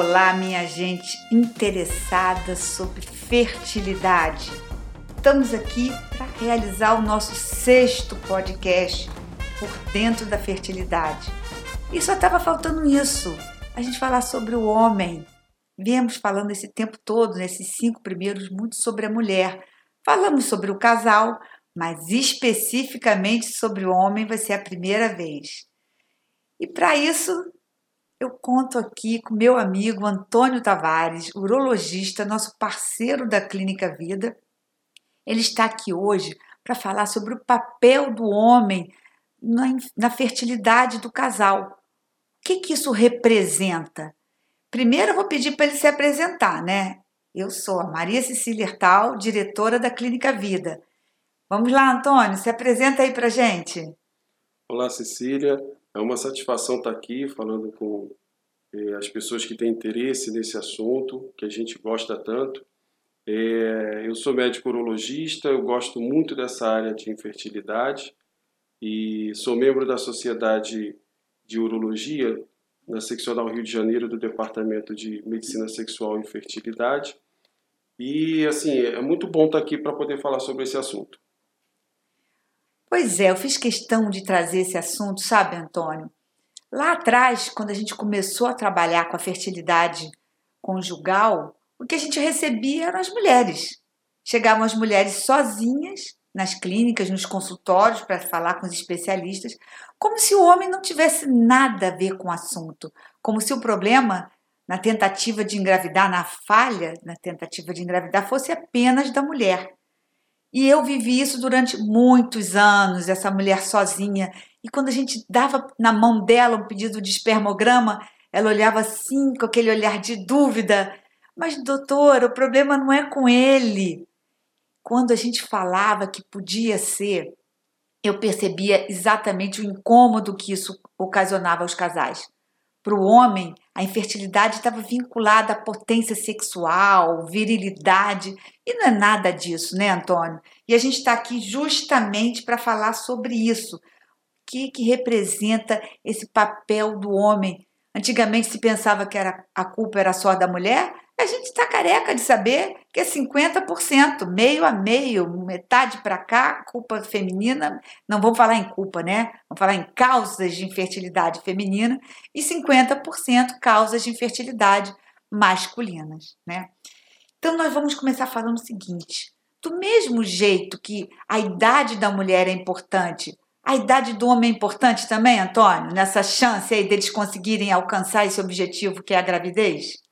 Olá, minha gente interessada sobre fertilidade. Estamos aqui para realizar o nosso sexto podcast por dentro da fertilidade. E só estava faltando isso, a gente falar sobre o homem. Viemos falando esse tempo todo, nesses cinco primeiros, muito sobre a mulher. Falamos sobre o casal, mas especificamente sobre o homem vai ser a primeira vez. E para isso, eu conto aqui com meu amigo Antônio Tavares, urologista, nosso parceiro da Clínica Vida. Ele está aqui hoje para falar sobre o papel do homem na, na fertilidade do casal. O que, que isso representa? Primeiro eu vou pedir para ele se apresentar, né? Eu sou a Maria Cecília Hertal, diretora da Clínica Vida. Vamos lá, Antônio, se apresenta aí para gente. Olá, Cecília. É uma satisfação estar aqui falando com eh, as pessoas que têm interesse nesse assunto, que a gente gosta tanto. É, eu sou médico urologista, eu gosto muito dessa área de infertilidade e sou membro da Sociedade de Urologia na Seccional Rio de Janeiro do Departamento de Medicina Sexual e Fertilidade. E assim, é muito bom estar aqui para poder falar sobre esse assunto. Pois é, eu fiz questão de trazer esse assunto, sabe, Antônio? Lá atrás, quando a gente começou a trabalhar com a fertilidade conjugal, o que a gente recebia eram as mulheres. Chegavam as mulheres sozinhas nas clínicas, nos consultórios, para falar com os especialistas, como se o homem não tivesse nada a ver com o assunto, como se o problema na tentativa de engravidar, na falha na tentativa de engravidar, fosse apenas da mulher. E eu vivi isso durante muitos anos, essa mulher sozinha. E quando a gente dava na mão dela um pedido de espermograma, ela olhava assim, com aquele olhar de dúvida. Mas, doutor, o problema não é com ele. Quando a gente falava que podia ser, eu percebia exatamente o incômodo que isso ocasionava aos casais. Para o homem, a infertilidade estava vinculada à potência sexual, virilidade, e não é nada disso, né, Antônio? E a gente está aqui justamente para falar sobre isso. O que, que representa esse papel do homem? Antigamente se pensava que era, a culpa era só da mulher, a gente está careca de saber que é 50%, meio a meio, metade para cá, culpa feminina. Não vamos falar em culpa, né? Vamos falar em causas de infertilidade feminina e 50% causas de infertilidade masculinas, né? Então nós vamos começar falando o seguinte: do mesmo jeito que a idade da mulher é importante, a idade do homem é importante também, Antônio, nessa chance aí deles conseguirem alcançar esse objetivo que é a gravidez?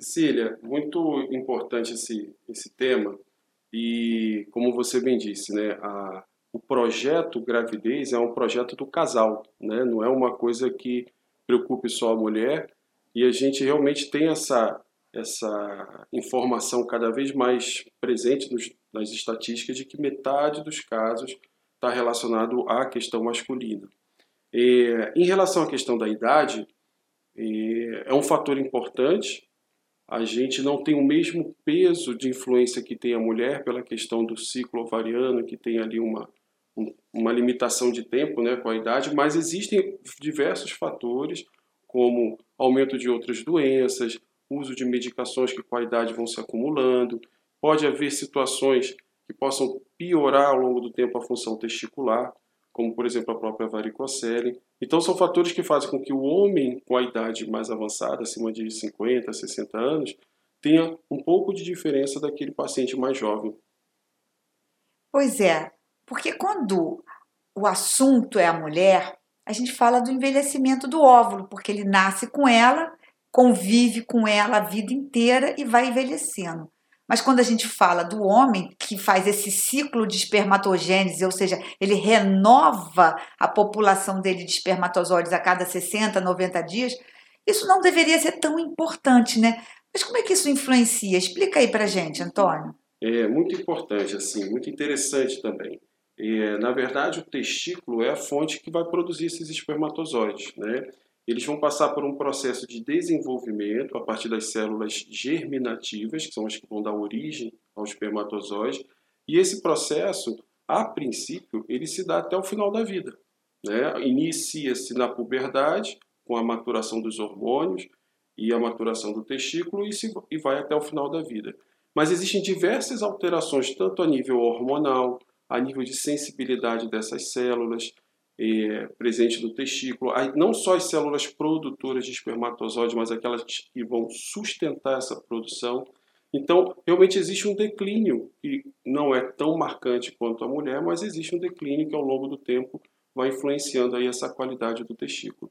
Cecília, muito importante esse, esse tema e, como você bem disse, né, a, o projeto gravidez é um projeto do casal, né, não é uma coisa que preocupe só a mulher e a gente realmente tem essa, essa informação cada vez mais presente nos, nas estatísticas de que metade dos casos está relacionado à questão masculina. E, em relação à questão da idade, é um fator importante a gente não tem o mesmo peso de influência que tem a mulher pela questão do ciclo ovariano, que tem ali uma, uma limitação de tempo né, com a idade, mas existem diversos fatores, como aumento de outras doenças, uso de medicações que com a idade vão se acumulando, pode haver situações que possam piorar ao longo do tempo a função testicular, como por exemplo a própria varicocele. Então são fatores que fazem com que o homem com a idade mais avançada, acima de 50, 60 anos, tenha um pouco de diferença daquele paciente mais jovem. Pois é, porque quando o assunto é a mulher, a gente fala do envelhecimento do óvulo, porque ele nasce com ela, convive com ela a vida inteira e vai envelhecendo. Mas quando a gente fala do homem que faz esse ciclo de espermatogênese, ou seja, ele renova a população dele de espermatozoides a cada 60, 90 dias, isso não deveria ser tão importante, né? Mas como é que isso influencia? Explica aí pra gente, Antônio. É muito importante, assim, muito interessante também. É, na verdade, o testículo é a fonte que vai produzir esses espermatozoides, né? Eles vão passar por um processo de desenvolvimento a partir das células germinativas, que são as que vão dar origem ao espermatozoide, e esse processo, a princípio, ele se dá até o final da vida. Né? Inicia-se na puberdade, com a maturação dos hormônios, e a maturação do testículo e, se, e vai até o final da vida. Mas existem diversas alterações, tanto a nível hormonal, a nível de sensibilidade dessas células é, presentes no testículo, não só as células produtoras de espermatozoide, mas aquelas que vão sustentar essa produção. Então, realmente existe um declínio que não é tão marcante quanto a mulher, mas existe um declínio que ao longo do tempo vai influenciando aí essa qualidade do testículo.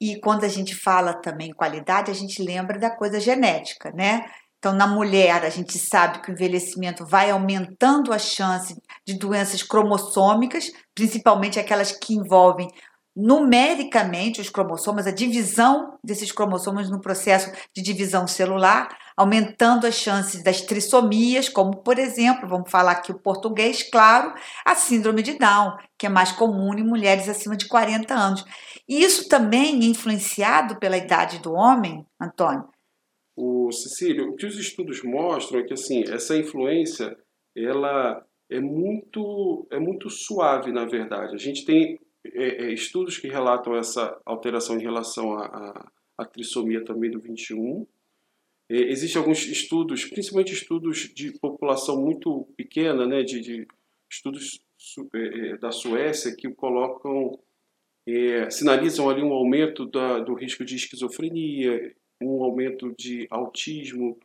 E quando a gente fala também qualidade, a gente lembra da coisa genética, né? Então, na mulher, a gente sabe que o envelhecimento vai aumentando a chance de doenças cromossômicas, principalmente aquelas que envolvem numericamente os cromossomas, a divisão desses cromossomos no processo de divisão celular, aumentando as chances das trissomias, como por exemplo, vamos falar aqui o português, claro, a síndrome de Down, que é mais comum em mulheres acima de 40 anos. E isso também é influenciado pela idade do homem, Antônio? O Cecílio, o que os estudos mostram é que assim, essa influência ela é muito é muito suave na verdade. A gente tem é, é, estudos que relatam essa alteração em relação à trissomia também do 21. É, Existem alguns estudos, principalmente estudos de população muito pequena, né, de, de estudos é, é, da Suécia que colocam, é, sinalizam ali um aumento da, do risco de esquizofrenia, um aumento de autismo,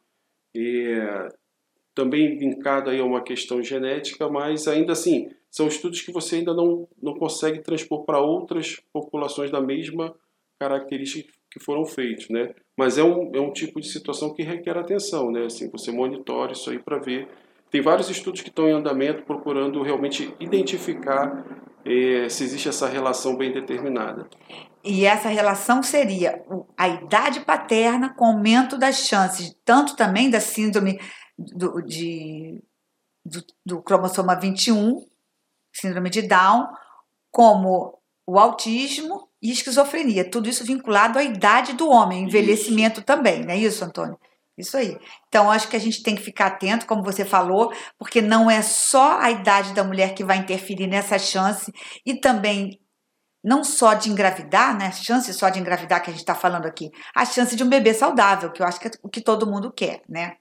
também vincado aí a uma questão genética, mas ainda assim são estudos que você ainda não, não consegue transpor para outras populações da mesma característica que foram feitos, né? Mas é um, é um tipo de situação que requer atenção, né? Assim, você monitora isso aí para ver. Tem vários estudos que estão em andamento procurando realmente identificar é, se existe essa relação bem determinada. E essa relação seria a idade paterna com aumento das chances, tanto também da síndrome do, de, do, do cromossoma 21, síndrome de Down, como o autismo e esquizofrenia. Tudo isso vinculado à idade do homem, envelhecimento isso. também, não é isso, Antônio? Isso aí. Então, acho que a gente tem que ficar atento, como você falou, porque não é só a idade da mulher que vai interferir nessa chance e também não só de engravidar, né? Chance só de engravidar que a gente está falando aqui, a chance de um bebê saudável, que eu acho que é o que todo mundo quer, né?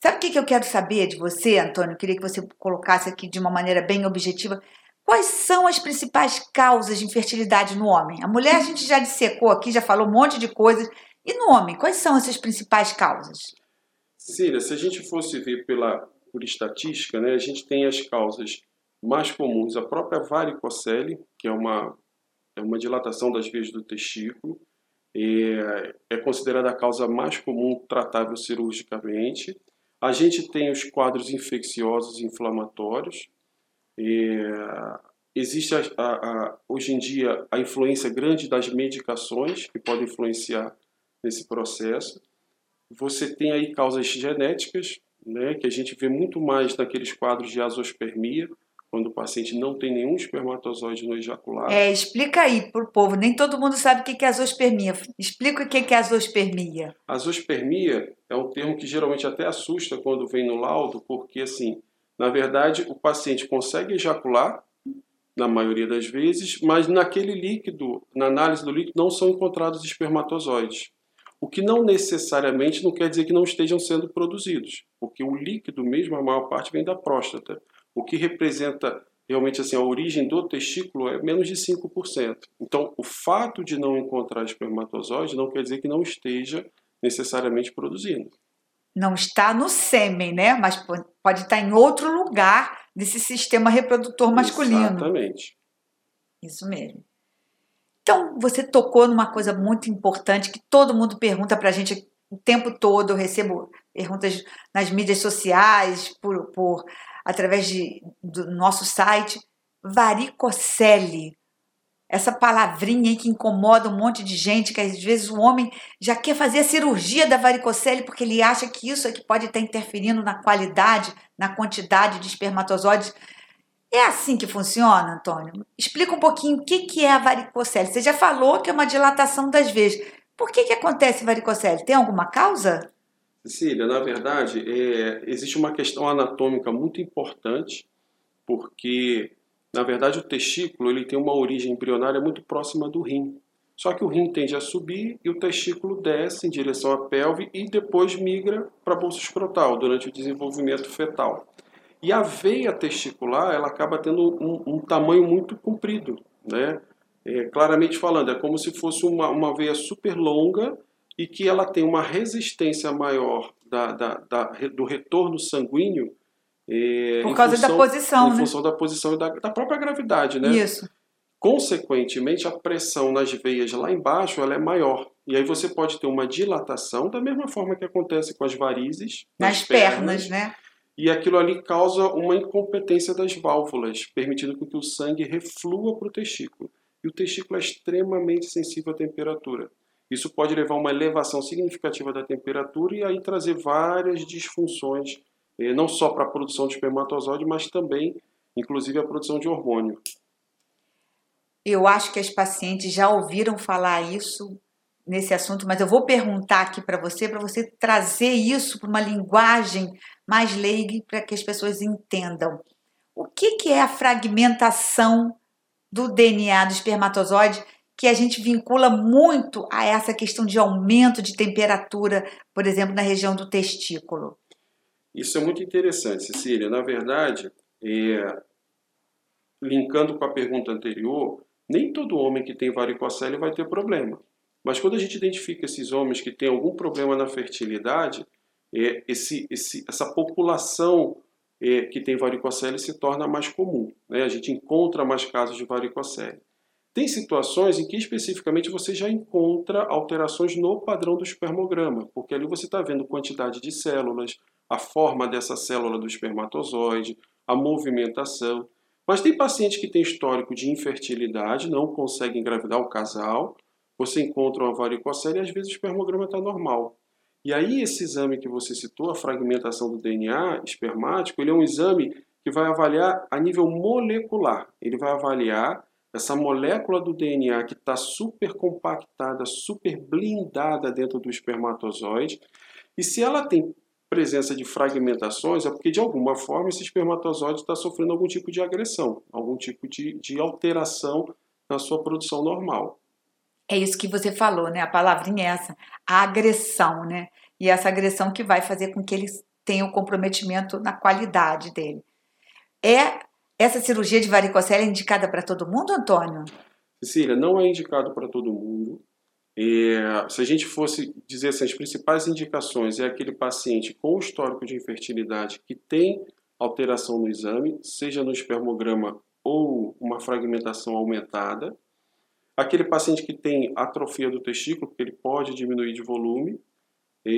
Sabe o que eu quero saber de você, Antônio? Eu queria que você colocasse aqui de uma maneira bem objetiva. Quais são as principais causas de infertilidade no homem? A mulher a gente já dissecou aqui, já falou um monte de coisas. E no homem, quais são essas principais causas? Cília, se a gente fosse ver pela, por estatística, né, a gente tem as causas mais comuns. A própria varicocele, que é uma, é uma dilatação das veias do testículo, é considerada a causa mais comum tratável cirurgicamente. A gente tem os quadros infecciosos e inflamatórios. É, existe a, a, a, hoje em dia a influência grande das medicações que podem influenciar nesse processo. Você tem aí causas genéticas, né, que a gente vê muito mais naqueles quadros de azospermia, quando o paciente não tem nenhum espermatozoide no ejaculado. É, explica aí para o povo, nem todo mundo sabe o que é azospermia. Explica o que é azospermia. Azospermia é um termo que geralmente até assusta quando vem no laudo, porque assim, na verdade, o paciente consegue ejacular, na maioria das vezes, mas naquele líquido, na análise do líquido, não são encontrados espermatozoides. O que não necessariamente não quer dizer que não estejam sendo produzidos, porque o líquido mesmo, a maior parte, vem da próstata o que representa realmente assim a origem do testículo é menos de 5%. Então, o fato de não encontrar espermatozoide não quer dizer que não esteja necessariamente produzindo. Não está no sêmen, né? Mas pode estar em outro lugar desse sistema reprodutor masculino. Exatamente. Isso mesmo. Então, você tocou numa coisa muito importante que todo mundo pergunta para a gente o tempo todo. Eu recebo perguntas nas mídias sociais, por, por através de, do nosso site, varicocele. Essa palavrinha que incomoda um monte de gente, que às vezes o homem já quer fazer a cirurgia da varicocele porque ele acha que isso é que pode estar interferindo na qualidade, na quantidade de espermatozoides. É assim que funciona, Antônio? Explica um pouquinho o que é a varicocele. Você já falou que é uma dilatação das veias. Por que, que acontece varicocele? Tem alguma causa? Cecília, na verdade, é, existe uma questão anatômica muito importante, porque, na verdade, o testículo ele tem uma origem embrionária muito próxima do rim. Só que o rim tende a subir e o testículo desce em direção à pelve e depois migra para a bolsa escrotal durante o desenvolvimento fetal. E a veia testicular ela acaba tendo um, um tamanho muito comprido, né? É, claramente falando, é como se fosse uma, uma veia super longa e que ela tem uma resistência maior da, da, da do retorno sanguíneo é, Por causa função, da posição, em né? função da posição e da, da, própria gravidade, né? Isso. Consequentemente, a pressão nas veias lá embaixo ela é maior. E aí você pode ter uma dilatação, da mesma forma que acontece com as varizes. Nas, nas pernas, pernas, né? E aquilo ali causa uma incompetência das válvulas, permitindo que o sangue reflua para o testículo. E o testículo é extremamente sensível à temperatura. Isso pode levar a uma elevação significativa da temperatura e aí trazer várias disfunções é, não só para a produção de espermatozoide, mas também, inclusive, a produção de hormônio. Eu acho que as pacientes já ouviram falar isso nesse assunto, mas eu vou perguntar aqui para você, para você trazer isso para uma linguagem mais leiga para que as pessoas entendam. O que, que é a fragmentação do DNA do espermatozoide que a gente vincula muito a essa questão de aumento de temperatura, por exemplo, na região do testículo? Isso é muito interessante, Cecília. Na verdade, é, linkando com a pergunta anterior, nem todo homem que tem varicocele vai ter problema. Mas quando a gente identifica esses homens que têm algum problema na fertilidade, é, esse, esse, essa população é, que tem varicocele se torna mais comum. Né? A gente encontra mais casos de varicocele. Tem situações em que especificamente você já encontra alterações no padrão do espermograma, porque ali você está vendo quantidade de células, a forma dessa célula do espermatozoide, a movimentação. Mas tem pacientes que têm histórico de infertilidade, não conseguem engravidar o casal, você encontra uma varicocele e às vezes o espermograma está normal. E aí esse exame que você citou, a fragmentação do DNA espermático, ele é um exame que vai avaliar a nível molecular. Ele vai avaliar essa molécula do DNA que está super compactada, super blindada dentro do espermatozoide. E se ela tem presença de fragmentações é porque, de alguma forma, esse espermatozoide está sofrendo algum tipo de agressão, algum tipo de, de alteração na sua produção normal. É isso que você falou, né? A palavrinha é essa, a agressão, né? E essa agressão que vai fazer com que ele tenha um comprometimento na qualidade dele. É essa cirurgia de varicocele é indicada para todo mundo, Antônio? Cecília, não é indicado para todo mundo. É, se a gente fosse dizer assim, as principais indicações é aquele paciente com histórico de infertilidade que tem alteração no exame, seja no espermograma ou uma fragmentação aumentada, aquele paciente que tem atrofia do testículo, porque ele pode diminuir de volume, é,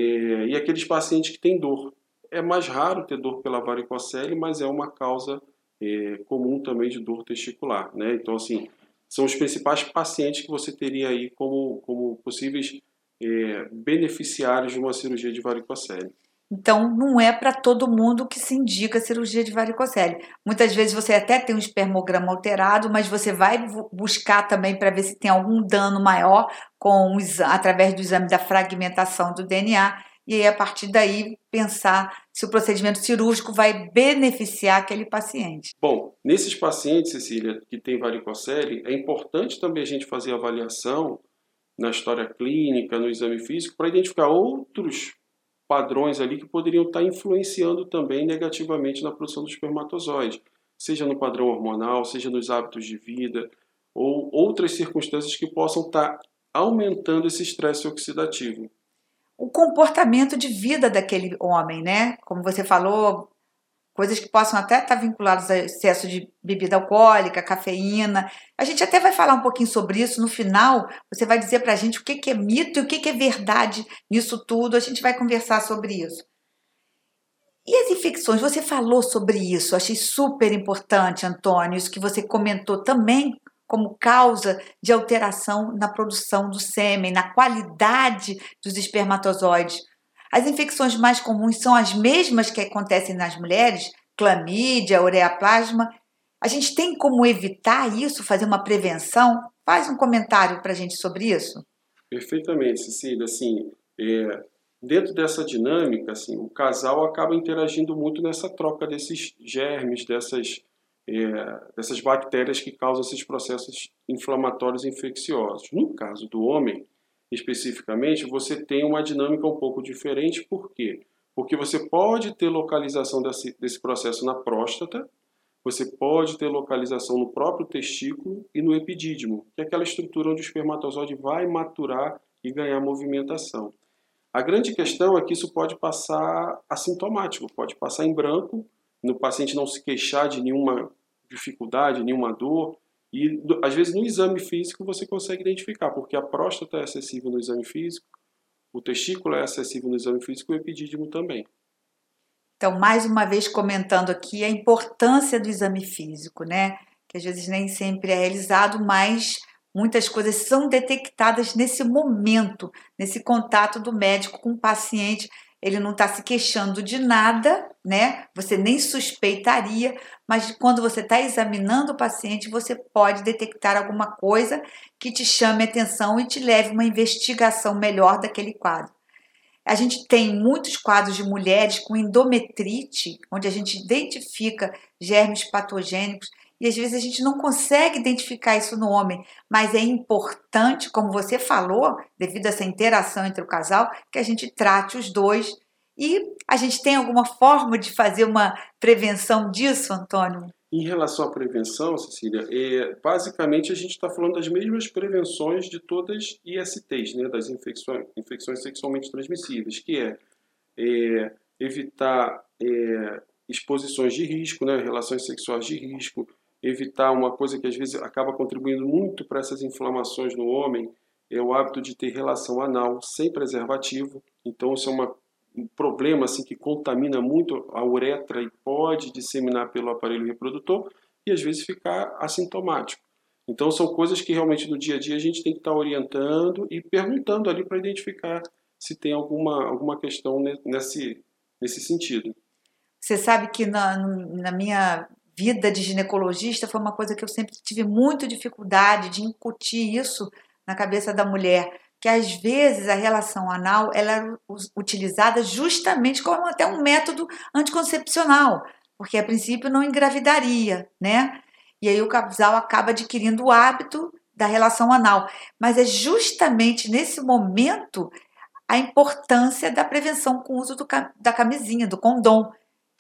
e aqueles pacientes que têm dor. É mais raro ter dor pela varicocele, mas é uma causa é, comum também de dor testicular. Né? Então, assim, são os principais pacientes que você teria aí como, como possíveis é, beneficiários de uma cirurgia de varicocele. Então, não é para todo mundo que se indica cirurgia de varicocele. Muitas vezes você até tem um espermograma alterado, mas você vai buscar também para ver se tem algum dano maior com através do exame da fragmentação do DNA e a partir daí, pensar se o procedimento cirúrgico vai beneficiar aquele paciente. Bom, nesses pacientes, Cecília, que tem varicocele, é importante também a gente fazer avaliação na história clínica, no exame físico, para identificar outros padrões ali que poderiam estar influenciando também negativamente na produção do espermatozoide, seja no padrão hormonal, seja nos hábitos de vida, ou outras circunstâncias que possam estar aumentando esse estresse oxidativo o comportamento de vida daquele homem, né? Como você falou, coisas que possam até estar vinculadas a excesso de bebida alcoólica, cafeína. A gente até vai falar um pouquinho sobre isso no final. Você vai dizer para a gente o que é mito e o que é verdade nisso tudo. A gente vai conversar sobre isso. E as infecções? Você falou sobre isso. Achei super importante, Antônio, isso que você comentou também como causa de alteração na produção do sêmen, na qualidade dos espermatozoides. As infecções mais comuns são as mesmas que acontecem nas mulheres, clamídia, ureaplasma. A gente tem como evitar isso, fazer uma prevenção? Faz um comentário para a gente sobre isso. Perfeitamente, Cecília. Assim, é, dentro dessa dinâmica, assim, o casal acaba interagindo muito nessa troca desses germes, dessas é, dessas bactérias que causam esses processos inflamatórios infecciosos. No caso do homem, especificamente, você tem uma dinâmica um pouco diferente, por quê? Porque você pode ter localização desse, desse processo na próstata, você pode ter localização no próprio testículo e no epidídimo, que é aquela estrutura onde o espermatozoide vai maturar e ganhar movimentação. A grande questão é que isso pode passar assintomático, pode passar em branco, no paciente não se queixar de nenhuma dificuldade, nenhuma dor, e às vezes no exame físico você consegue identificar, porque a próstata é acessível no exame físico, o testículo é acessível no exame físico e o epidídimo também. Então, mais uma vez comentando aqui a importância do exame físico, né? Que às vezes nem sempre é realizado, mas muitas coisas são detectadas nesse momento, nesse contato do médico com o paciente. Ele não está se queixando de nada, né? Você nem suspeitaria, mas quando você está examinando o paciente, você pode detectar alguma coisa que te chame atenção e te leve a uma investigação melhor daquele quadro. A gente tem muitos quadros de mulheres com endometrite, onde a gente identifica germes patogênicos e às vezes a gente não consegue identificar isso no homem, mas é importante, como você falou, devido a essa interação entre o casal, que a gente trate os dois. E a gente tem alguma forma de fazer uma prevenção disso, Antônio? Em relação à prevenção, Cecília, é, basicamente a gente está falando das mesmas prevenções de todas ISTs, né, das infecções, infecções sexualmente transmissíveis, que é, é evitar é, exposições de risco, né, relações sexuais de risco, evitar uma coisa que às vezes acaba contribuindo muito para essas inflamações no homem, é o hábito de ter relação anal sem preservativo. Então, isso é uma um problema assim que contamina muito a uretra e pode disseminar pelo aparelho reprodutor e às vezes ficar assintomático. Então são coisas que realmente no dia a dia a gente tem que estar orientando e perguntando ali para identificar se tem alguma, alguma questão nesse, nesse sentido. Você sabe que na, na minha vida de ginecologista foi uma coisa que eu sempre tive muito dificuldade de incutir isso na cabeça da mulher que às vezes a relação anal ela era utilizada justamente como até um método anticoncepcional, porque a princípio não engravidaria, né? E aí o casal acaba adquirindo o hábito da relação anal. Mas é justamente nesse momento a importância da prevenção com o uso do, da camisinha, do condom,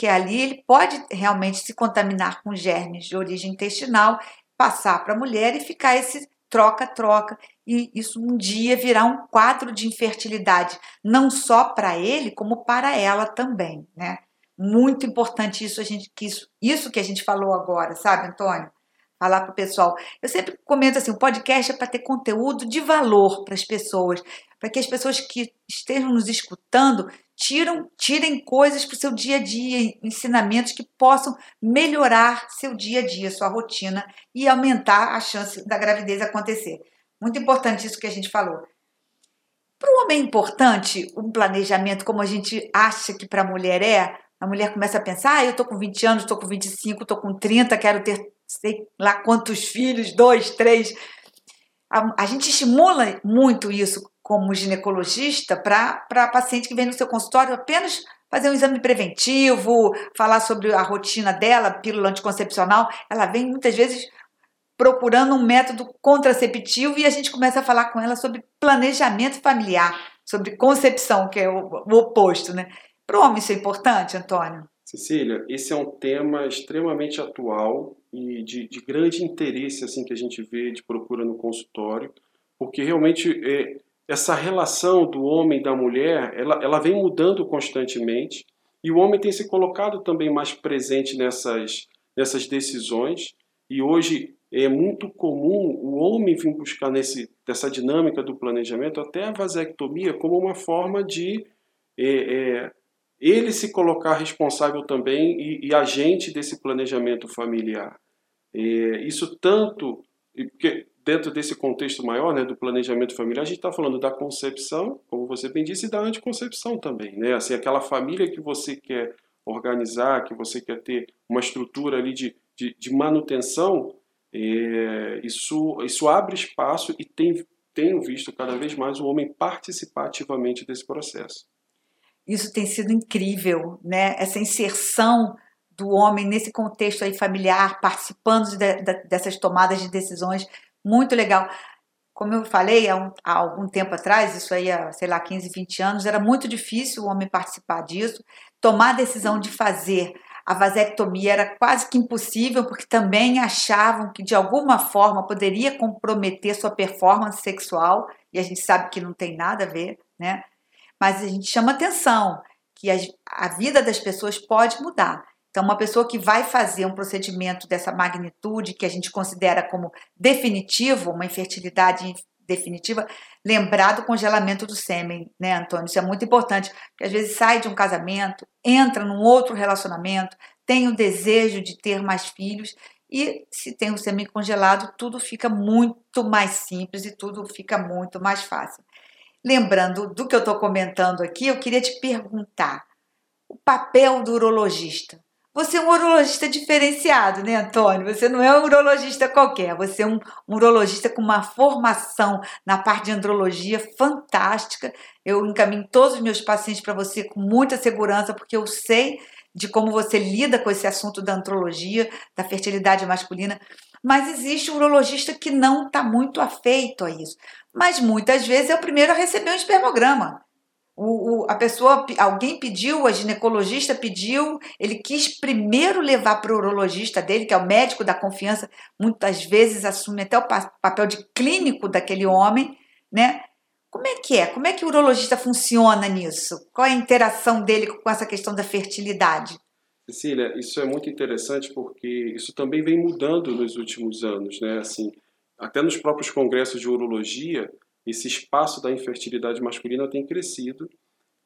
que ali ele pode realmente se contaminar com germes de origem intestinal, passar para a mulher e ficar esse troca-troca e isso um dia virar um quadro de infertilidade, não só para ele, como para ela também, né? Muito importante isso, a gente, que isso, isso que a gente falou agora, sabe, Antônio? Falar para o pessoal. Eu sempre comento assim: o podcast é para ter conteúdo de valor para as pessoas, para que as pessoas que estejam nos escutando tiram, tirem coisas para o seu dia a dia, ensinamentos que possam melhorar seu dia a dia, sua rotina e aumentar a chance da gravidez acontecer. Muito importante isso que a gente falou. Para o homem é importante um planejamento como a gente acha que para a mulher é. A mulher começa a pensar, ah, eu estou com 20 anos, estou com 25, estou com 30, quero ter sei lá quantos filhos, dois, três. A, a gente estimula muito isso como ginecologista para paciente que vem no seu consultório apenas fazer um exame preventivo, falar sobre a rotina dela, pílula anticoncepcional. Ela vem muitas vezes procurando um método contraceptivo e a gente começa a falar com ela sobre planejamento familiar, sobre concepção, que é o, o oposto, né? Para o homem isso é importante, Antônio? Cecília, esse é um tema extremamente atual e de, de grande interesse assim que a gente vê de procura no consultório, porque realmente é, essa relação do homem e da mulher, ela, ela vem mudando constantemente e o homem tem se colocado também mais presente nessas, nessas decisões e hoje é muito comum o homem vir buscar nesse, dessa dinâmica do planejamento até a vasectomia como uma forma de é, é, ele se colocar responsável também e, e agente desse planejamento familiar. É, isso tanto, porque dentro desse contexto maior né, do planejamento familiar, a gente está falando da concepção, como você bem disse, e da anticoncepção também. Né? Assim, aquela família que você quer organizar, que você quer ter uma estrutura ali de, de, de manutenção, é, isso, isso abre espaço e tem, tenho visto cada vez mais o homem participar ativamente desse processo. Isso tem sido incrível, né? Essa inserção do homem nesse contexto aí familiar, participando de, de, dessas tomadas de decisões, muito legal. Como eu falei há, um, há, algum tempo atrás, isso aí há, sei lá, 15, 20 anos, era muito difícil o homem participar disso. Tomar a decisão de fazer a vasectomia era quase que impossível, porque também achavam que de alguma forma poderia comprometer sua performance sexual, e a gente sabe que não tem nada a ver, né? Mas a gente chama atenção que a, a vida das pessoas pode mudar. Então, uma pessoa que vai fazer um procedimento dessa magnitude, que a gente considera como definitivo, uma infertilidade definitiva, lembrar do congelamento do sêmen, né, Antônio? Isso é muito importante, porque às vezes sai de um casamento, entra num outro relacionamento, tem o desejo de ter mais filhos, e se tem o sêmen congelado, tudo fica muito mais simples e tudo fica muito mais fácil. Lembrando do que eu estou comentando aqui, eu queria te perguntar: o papel do urologista. Você é um urologista diferenciado, né, Antônio? Você não é um urologista qualquer, você é um, um urologista com uma formação na parte de andrologia fantástica. Eu encaminho todos os meus pacientes para você com muita segurança, porque eu sei de como você lida com esse assunto da andrologia, da fertilidade masculina. Mas existe um urologista que não está muito afeito a isso. Mas muitas vezes é o primeiro a receber um espermograma. O, o, a pessoa, alguém pediu, a ginecologista pediu, ele quis primeiro levar para o urologista dele, que é o médico da confiança, muitas vezes assume até o papel de clínico daquele homem, né? Como é que é? Como é que o urologista funciona nisso? Qual é a interação dele com essa questão da fertilidade? Cecília, isso é muito interessante porque isso também vem mudando nos últimos anos, né? Assim, até nos próprios congressos de urologia, esse espaço da infertilidade masculina tem crescido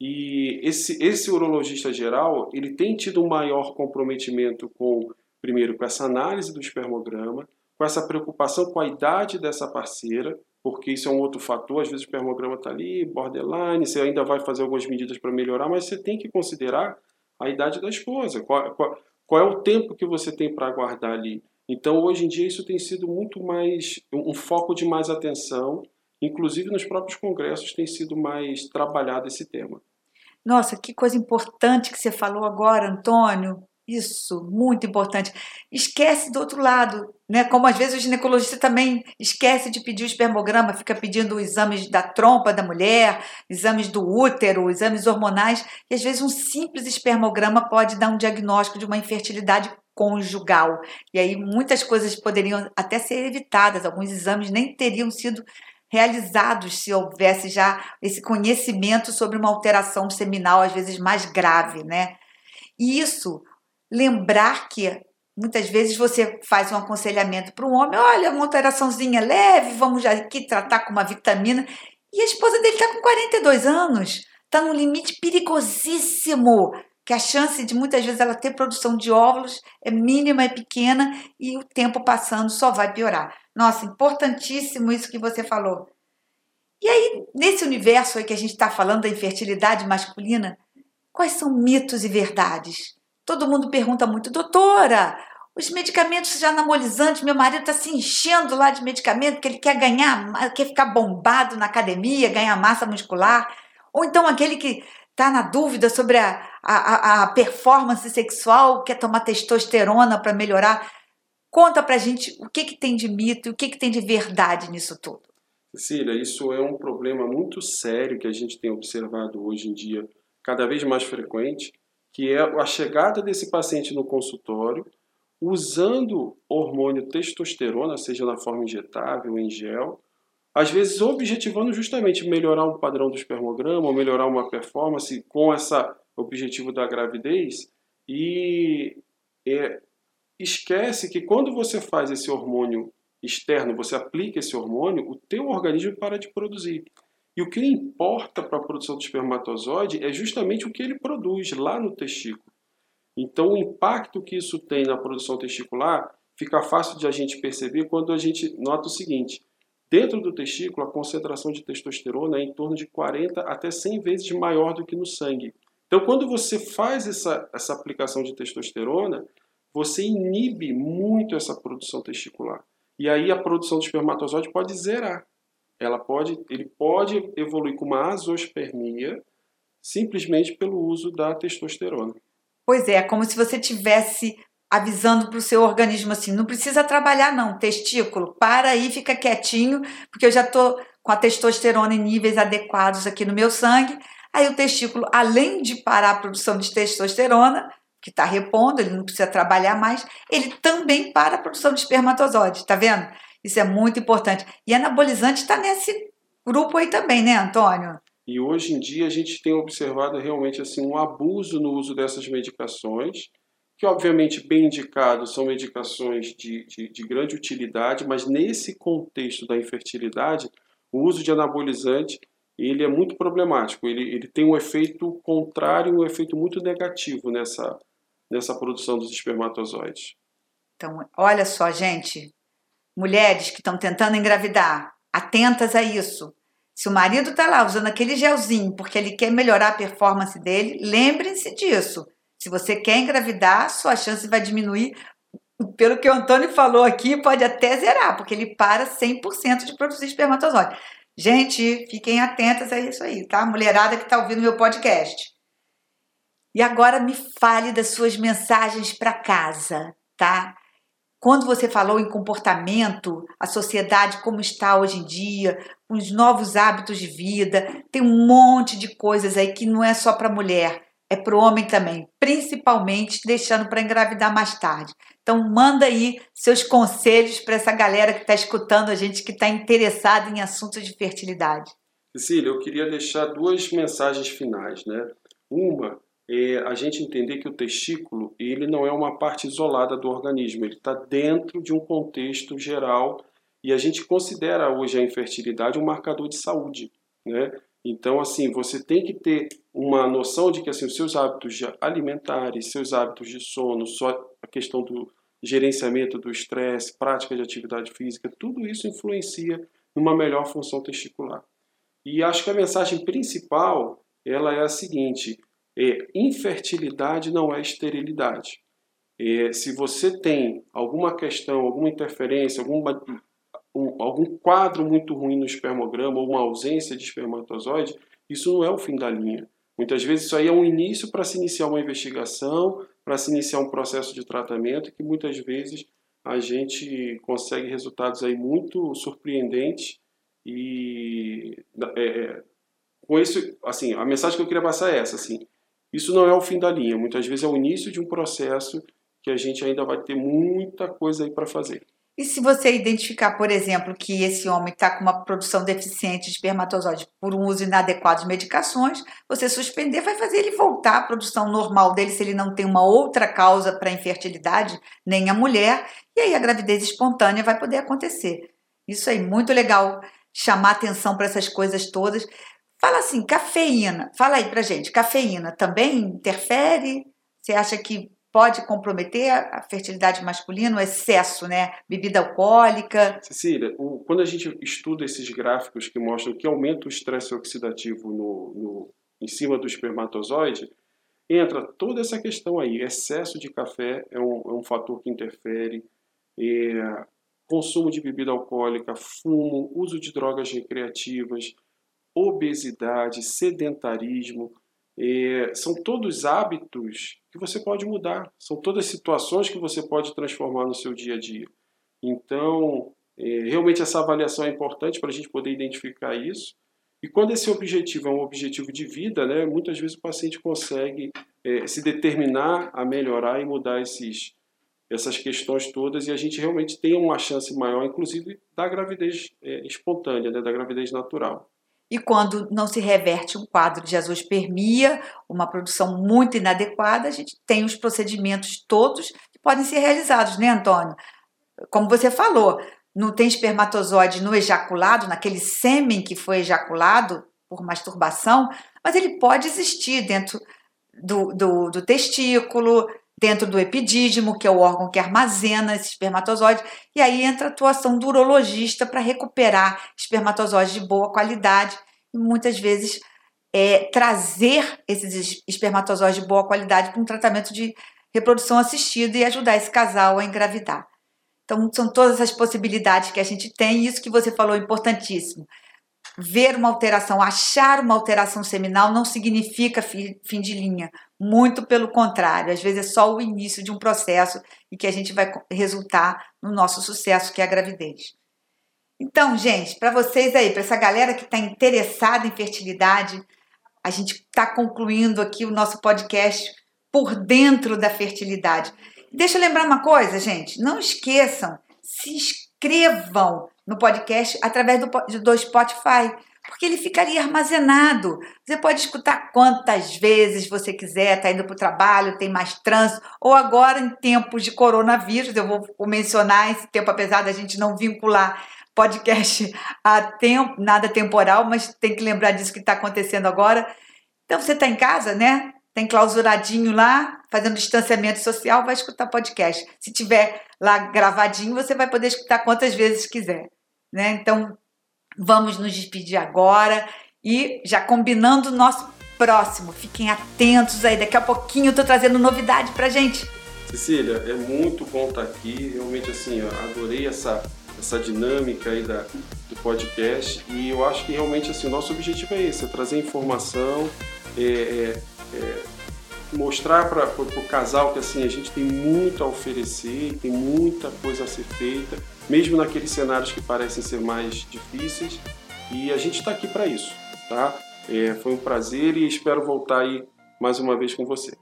e esse, esse urologista geral ele tem tido um maior comprometimento com primeiro com essa análise do espermograma, com essa preocupação com a idade dessa parceira, porque isso é um outro fator. Às vezes o espermograma está ali, borderline, você ainda vai fazer algumas medidas para melhorar, mas você tem que considerar a idade da esposa, qual, qual, qual é o tempo que você tem para aguardar ali. Então, hoje em dia, isso tem sido muito mais um foco de mais atenção Inclusive, nos próprios congressos tem sido mais trabalhado esse tema. Nossa, que coisa importante que você falou agora, Antônio. Isso, muito importante. Esquece do outro lado, né? Como às vezes o ginecologista também esquece de pedir o espermograma, fica pedindo exames da trompa da mulher, exames do útero, exames hormonais, e às vezes um simples espermograma pode dar um diagnóstico de uma infertilidade conjugal. E aí muitas coisas poderiam até ser evitadas, alguns exames nem teriam sido realizados se houvesse já esse conhecimento sobre uma alteração seminal, às vezes mais grave, né? E isso, lembrar que muitas vezes você faz um aconselhamento para um homem, olha, uma alteraçãozinha leve, vamos aqui tratar com uma vitamina, e a esposa dele está com 42 anos, está num limite perigosíssimo, que a chance de muitas vezes ela ter produção de óvulos é mínima, é pequena, e o tempo passando só vai piorar. Nossa, importantíssimo isso que você falou. E aí, nesse universo aí que a gente está falando da infertilidade masculina, quais são mitos e verdades? Todo mundo pergunta muito, doutora, os medicamentos já anabolizantes, meu marido está se enchendo lá de medicamento, que ele quer ganhar, quer ficar bombado na academia, ganhar massa muscular. Ou então aquele que está na dúvida sobre a, a, a performance sexual, quer tomar testosterona para melhorar. Conta pra gente o que, que tem de mito e o que, que tem de verdade nisso tudo. Cecília, isso é um problema muito sério que a gente tem observado hoje em dia, cada vez mais frequente, que é a chegada desse paciente no consultório usando hormônio testosterona, seja na forma injetável em gel, às vezes objetivando justamente melhorar um padrão do espermograma, ou melhorar uma performance com esse objetivo da gravidez, e é, esquece que quando você faz esse hormônio externo, você aplica esse hormônio, o teu organismo para de produzir. E o que importa para a produção do espermatozoide é justamente o que ele produz lá no testículo. Então, o impacto que isso tem na produção testicular fica fácil de a gente perceber quando a gente nota o seguinte: dentro do testículo, a concentração de testosterona é em torno de 40 até 100 vezes maior do que no sangue. Então, quando você faz essa, essa aplicação de testosterona, você inibe muito essa produção testicular. E aí a produção de espermatozoide pode zerar. Ela pode, ele pode evoluir com uma azospermia simplesmente pelo uso da testosterona. Pois é, como se você tivesse avisando para o seu organismo assim, não precisa trabalhar não, testículo, para aí, fica quietinho, porque eu já estou com a testosterona em níveis adequados aqui no meu sangue. Aí o testículo, além de parar a produção de testosterona, que está repondo, ele não precisa trabalhar mais, ele também para a produção de espermatozoides, tá vendo? Isso é muito importante. E anabolizante está nesse grupo aí também, né, Antônio? E hoje em dia a gente tem observado realmente assim um abuso no uso dessas medicações, que obviamente bem indicados são medicações de, de, de grande utilidade, mas nesse contexto da infertilidade, o uso de anabolizante ele é muito problemático. Ele, ele tem um efeito contrário, um efeito muito negativo nessa, nessa produção dos espermatozoides. Então, olha só, gente, mulheres que estão tentando engravidar, atentas a isso. Se o marido está lá usando aquele gelzinho porque ele quer melhorar a performance dele, lembrem-se disso. Se você quer engravidar, sua chance vai diminuir. Pelo que o Antônio falou aqui, pode até zerar, porque ele para 100% de produzir espermatozoide. Gente, fiquem atentas a isso aí, tá? Mulherada que está ouvindo meu podcast. E agora me fale das suas mensagens para casa, tá? Quando você falou em comportamento, a sociedade como está hoje em dia, os novos hábitos de vida, tem um monte de coisas aí que não é só para mulher, é para o homem também, principalmente deixando para engravidar mais tarde. Então manda aí seus conselhos para essa galera que está escutando a gente, que está interessada em assuntos de fertilidade. Cecília, eu queria deixar duas mensagens finais, né? Uma é a gente entender que o testículo ele não é uma parte isolada do organismo, ele está dentro de um contexto geral e a gente considera hoje a infertilidade um marcador de saúde, né? Então, assim, você tem que ter uma noção de que assim, os seus hábitos alimentares, seus hábitos de sono, só a questão do gerenciamento do estresse, prática de atividade física, tudo isso influencia numa melhor função testicular. E acho que a mensagem principal ela é a seguinte: é, infertilidade não é esterilidade. É, se você tem alguma questão, alguma interferência, alguma, um, algum quadro muito ruim no espermograma ou uma ausência de espermatozoide, isso não é o fim da linha. Muitas vezes isso aí é um início para se iniciar uma investigação, para se iniciar um processo de tratamento que muitas vezes a gente consegue resultados aí muito surpreendentes e é, é com isso, assim, a mensagem que eu queria passar é essa, assim, isso não é o fim da linha, muitas vezes é o início de um processo que a gente ainda vai ter muita coisa aí para fazer. E se você identificar, por exemplo, que esse homem está com uma produção deficiente de espermatozoide por um uso inadequado de medicações, você suspender vai fazer ele voltar à produção normal dele se ele não tem uma outra causa para infertilidade, nem a mulher, e aí a gravidez espontânea vai poder acontecer. Isso aí, muito legal chamar atenção para essas coisas todas. Fala assim, cafeína. Fala aí pra gente, cafeína também interfere? Você acha que pode comprometer a fertilidade masculina, o excesso, né? Bebida alcoólica? Cecília, o, quando a gente estuda esses gráficos que mostram que aumenta o estresse oxidativo no, no, em cima do espermatozoide, entra toda essa questão aí. Excesso de café é um, é um fator que interfere. É, consumo de bebida alcoólica, fumo, uso de drogas recreativas, obesidade, sedentarismo, é, são todos hábitos que você pode mudar, são todas situações que você pode transformar no seu dia a dia. Então, é, realmente essa avaliação é importante para a gente poder identificar isso. E quando esse objetivo é um objetivo de vida, né, muitas vezes o paciente consegue é, se determinar a melhorar e mudar esses, essas questões todas e a gente realmente tem uma chance maior, inclusive, da gravidez é, espontânea, né, da gravidez natural. E quando não se reverte um quadro de azoospermia, uma produção muito inadequada, a gente tem os procedimentos todos que podem ser realizados, né, Antônio? Como você falou, não tem espermatozoide no ejaculado, naquele sêmen que foi ejaculado por masturbação, mas ele pode existir dentro do, do, do testículo, dentro do epidídimo, que é o órgão que armazena esse espermatozoide, e aí entra a atuação do urologista para recuperar espermatozoides de boa qualidade e muitas vezes é, trazer esses espermatozoides de boa qualidade para um tratamento de reprodução assistida e ajudar esse casal a engravidar. Então, são todas as possibilidades que a gente tem, isso que você falou é importantíssimo. Ver uma alteração, achar uma alteração seminal não significa fim de linha. Muito pelo contrário, às vezes é só o início de um processo e que a gente vai resultar no nosso sucesso, que é a gravidez. Então, gente, para vocês aí, para essa galera que está interessada em fertilidade, a gente está concluindo aqui o nosso podcast por dentro da fertilidade. Deixa eu lembrar uma coisa, gente. Não esqueçam, se inscrevam no podcast através do, do Spotify, porque ele ficaria armazenado. Você pode escutar quantas vezes você quiser, está indo para o trabalho, tem mais trânsito, ou agora em tempos de coronavírus, eu vou mencionar esse tempo, apesar da gente não vincular podcast a tempo, nada temporal, mas tem que lembrar disso que está acontecendo agora. Então você está em casa, né? Tem clausuradinho lá, fazendo distanciamento social, vai escutar podcast. Se tiver lá gravadinho, você vai poder escutar quantas vezes quiser, né? Então vamos nos despedir agora e já combinando o nosso próximo. Fiquem atentos aí, daqui a pouquinho eu estou trazendo novidade pra gente. Cecília, é muito bom estar aqui. Realmente assim, adorei essa essa dinâmica aí da, do podcast e eu acho que realmente assim o nosso objetivo é esse, é trazer informação, é, é, é mostrar para o casal que assim a gente tem muito a oferecer, tem muita coisa a ser feita, mesmo naqueles cenários que parecem ser mais difíceis e a gente está aqui para isso, tá? É, foi um prazer e espero voltar aí mais uma vez com você.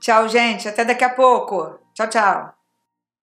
Tchau, gente. Até daqui a pouco. Tchau, tchau.